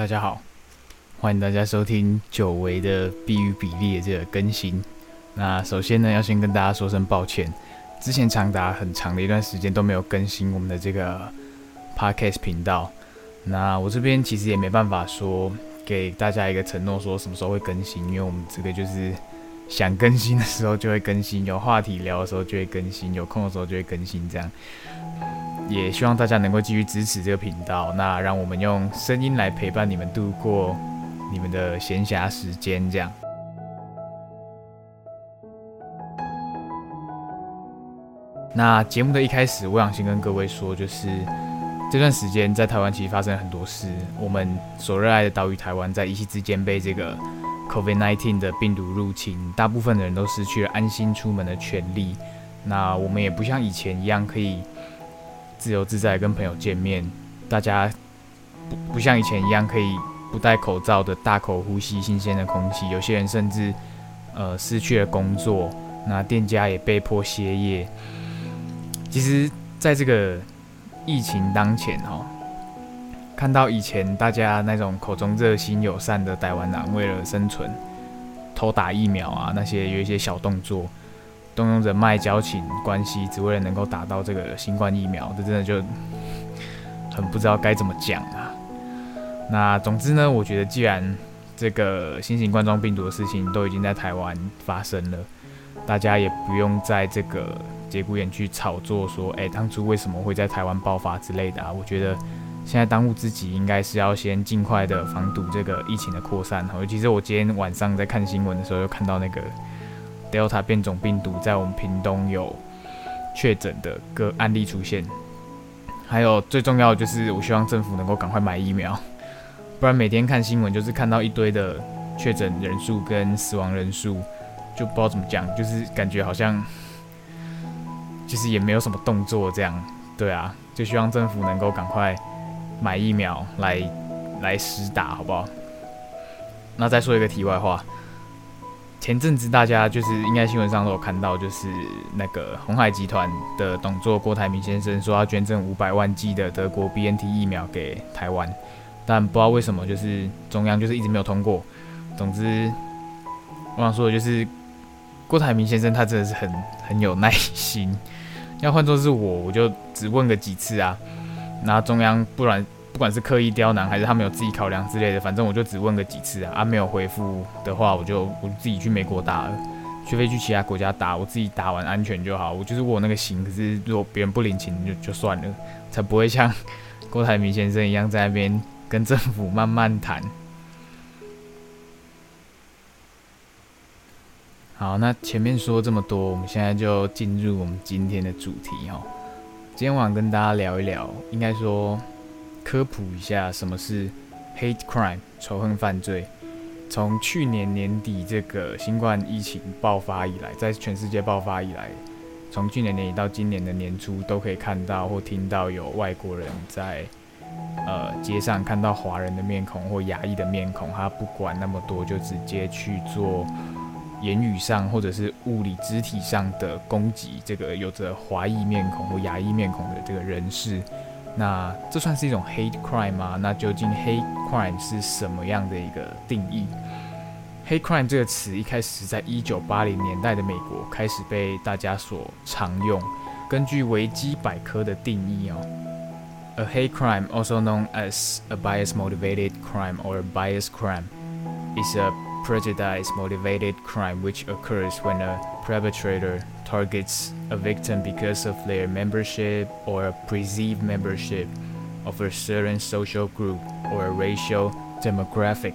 大家好，欢迎大家收听久违的币与比利的这个更新。那首先呢，要先跟大家说声抱歉，之前长达很长的一段时间都没有更新我们的这个 podcast 频道。那我这边其实也没办法说给大家一个承诺，说什么时候会更新，因为我们这个就是想更新的时候就会更新，有话题聊的时候就会更新，有空的时候就会更新，这样。也希望大家能够继续支持这个频道，那让我们用声音来陪伴你们度过你们的闲暇时间。这样。那节目的一开始，我想先跟各位说，就是这段时间在台湾其实发生了很多事，我们所热爱的岛屿台湾在一夕之间被这个 COVID-19 的病毒入侵，大部分的人都失去了安心出门的权利。那我们也不像以前一样可以。自由自在跟朋友见面，大家不不像以前一样可以不戴口罩的大口呼吸新鲜的空气。有些人甚至呃失去了工作，那店家也被迫歇业。其实，在这个疫情当前哦，看到以前大家那种口中热心友善的台湾人，为了生存偷打疫苗啊，那些有一些小动作。动用人脉交情关系，只为了能够打到这个新冠疫苗，这真的就很不知道该怎么讲啊。那总之呢，我觉得既然这个新型冠状病毒的事情都已经在台湾发生了，大家也不用在这个节骨眼去炒作说，哎，当初为什么会在台湾爆发之类的啊。我觉得现在当务之急应该是要先尽快的防堵这个疫情的扩散。尤其是我今天晚上在看新闻的时候，又看到那个。Delta 变种病毒在我们屏东有确诊的个案例出现，还有最重要的就是，我希望政府能够赶快买疫苗，不然每天看新闻就是看到一堆的确诊人数跟死亡人数，就不知道怎么讲，就是感觉好像就是也没有什么动作这样，对啊，就希望政府能够赶快买疫苗来来施打，好不好？那再说一个题外话。前阵子大家就是应该新闻上都有看到，就是那个鸿海集团的董座郭台铭先生说要捐赠五百万剂的德国 BNT 疫苗给台湾，但不知道为什么就是中央就是一直没有通过。总之，我想说的就是郭台铭先生他真的是很很有耐心，要换作是我，我就只问个几次啊，那中央不然。不管是刻意刁难还是他们有自己考量之类的，反正我就只问个几次啊，啊没有回复的话，我就我自己去美国打了，除非去其他国家打，我自己打完安全就好。我就是我那个心，可是如果别人不领情就就算了，才不会像郭台铭先生一样在那边跟政府慢慢谈。好，那前面说这么多，我们现在就进入我们今天的主题哦。今天晚上跟大家聊一聊，应该说。科普一下什么是 hate crime 仇恨犯罪。从去年年底这个新冠疫情爆发以来，在全世界爆发以来，从去年年底到今年的年初，都可以看到或听到有外国人在呃街上看到华人的面孔或亚裔的面孔，他不管那么多，就直接去做言语上或者是物理肢体上的攻击。这个有着华裔面孔或亚裔面孔的这个人士。那这算是一种 hate crime 吗？那究竟 hate crime 是什么样的一个定义？hate crime 这个词一开始在一九八零年代的美国开始被大家所常用。根据维基百科的定义哦，a hate crime, also known as a bias-motivated crime or a bias crime, is a prejudice-motivated crime which occurs when a perpetrator targets a victim because of their membership or a perceived membership of a certain social group or a racial demographic。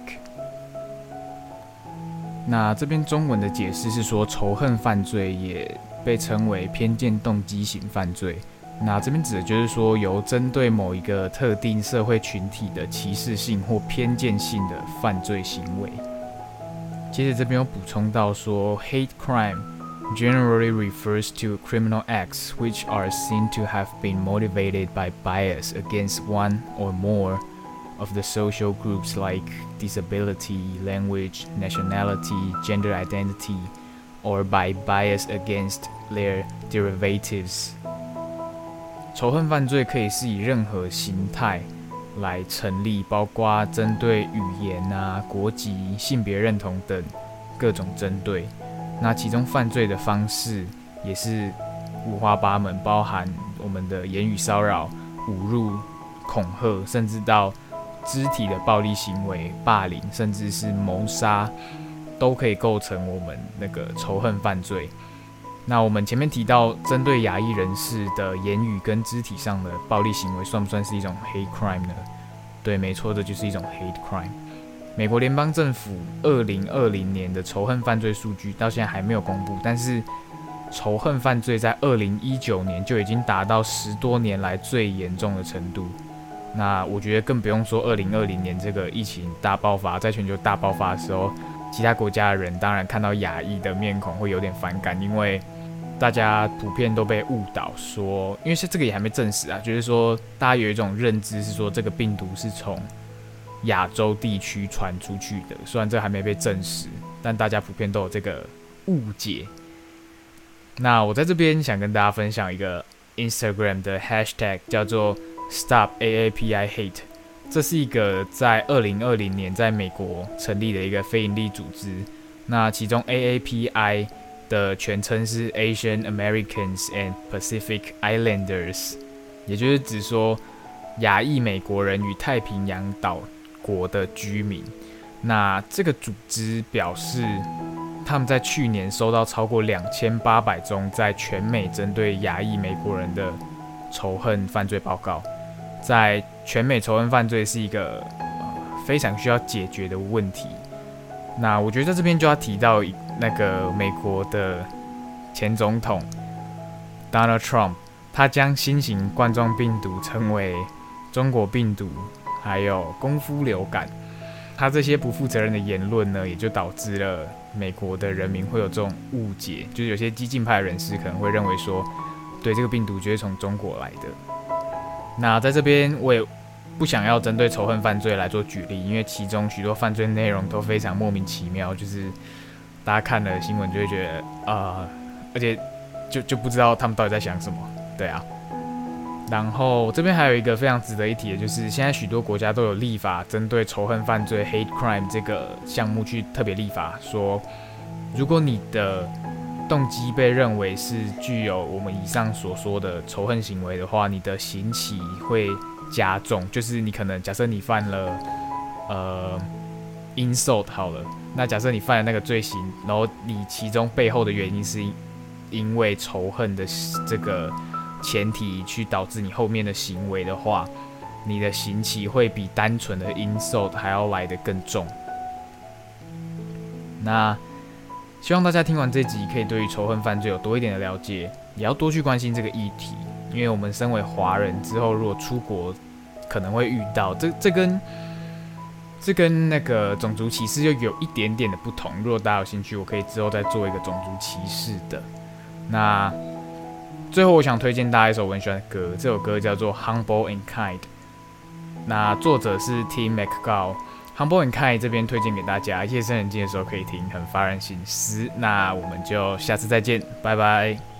那这边中文的解释是说，仇恨犯罪也被称为偏见动机型犯罪。那这边指的就是说，由针对某一个特定社会群体的歧视性或偏见性的犯罪行为。接着这边有补充到说，hate crime。generally refers to criminal acts which are seen to have been motivated by bias against one or more of the social groups like disability, language, nationality, gender identity, or by bias against their derivatives. 仇恨犯罪可以是以任何形态 来成立，包括针对语言啊、国籍、性别认同等各种针对。 那其中犯罪的方式也是五花八门，包含我们的言语骚扰、侮辱、恐吓，甚至到肢体的暴力行为、霸凌，甚至是谋杀，都可以构成我们那个仇恨犯罪。那我们前面提到，针对亚裔人士的言语跟肢体上的暴力行为，算不算是一种 hate crime 呢？对，没错，这就是一种 hate crime。美国联邦政府二零二零年的仇恨犯罪数据到现在还没有公布，但是仇恨犯罪在二零一九年就已经达到十多年来最严重的程度。那我觉得更不用说二零二零年这个疫情大爆发，在全球大爆发的时候，其他国家的人当然看到亚裔的面孔会有点反感，因为。大家普遍都被误导说，因为是这个也还没证实啊，就是说大家有一种认知是说这个病毒是从亚洲地区传出去的，虽然这还没被证实，但大家普遍都有这个误解。那我在这边想跟大家分享一个 Instagram 的 Hashtag，叫做 Stop AAPI Hate，这是一个在二零二零年在美国成立的一个非营利组织，那其中 AAPI。的全称是 Asian Americans and Pacific Islanders，也就是指说亚裔美国人与太平洋岛国的居民。那这个组织表示，他们在去年收到超过两千八百宗在全美针对亚裔美国人的仇恨犯罪报告。在全美仇恨犯罪是一个呃非常需要解决的问题。那我觉得在这边就要提到那个美国的前总统 Donald Trump，他将新型冠状病毒称为中国病毒，还有功夫流感。他这些不负责任的言论呢，也就导致了美国的人民会有这种误解，就是有些激进派人士可能会认为说，对这个病毒就是从中国来的。那在这边我也。不想要针对仇恨犯罪来做举例，因为其中许多犯罪内容都非常莫名其妙，就是大家看了新闻就会觉得啊、而且就就不知道他们到底在想什么，对啊。然后这边还有一个非常值得一提的，就是现在许多国家都有立法针对仇恨犯罪 （hate crime） 这个项目去特别立法，说如果你的动机被认为是具有我们以上所说的仇恨行为的话，你的刑期会。加重，就是你可能假设你犯了呃 insult 好了，那假设你犯了那个罪行，然后你其中背后的原因是因为仇恨的这个前提去导致你后面的行为的话，你的刑期会比单纯的 insult 还要来得更重。那希望大家听完这集可以对于仇恨犯罪有多一点的了解，也要多去关心这个议题。因为我们身为华人，之后如果出国，可能会遇到这这跟这跟那个种族歧视又有一点点的不同。如果大家有兴趣，我可以之后再做一个种族歧视的。那最后，我想推荐大家一首我很喜欢的歌，这首歌叫做《Humble and Kind》。那作者是 Tim McGraw，《Humble and Kind》这边推荐给大家，夜深人静的时候可以听，很发人深思。那我们就下次再见，拜拜。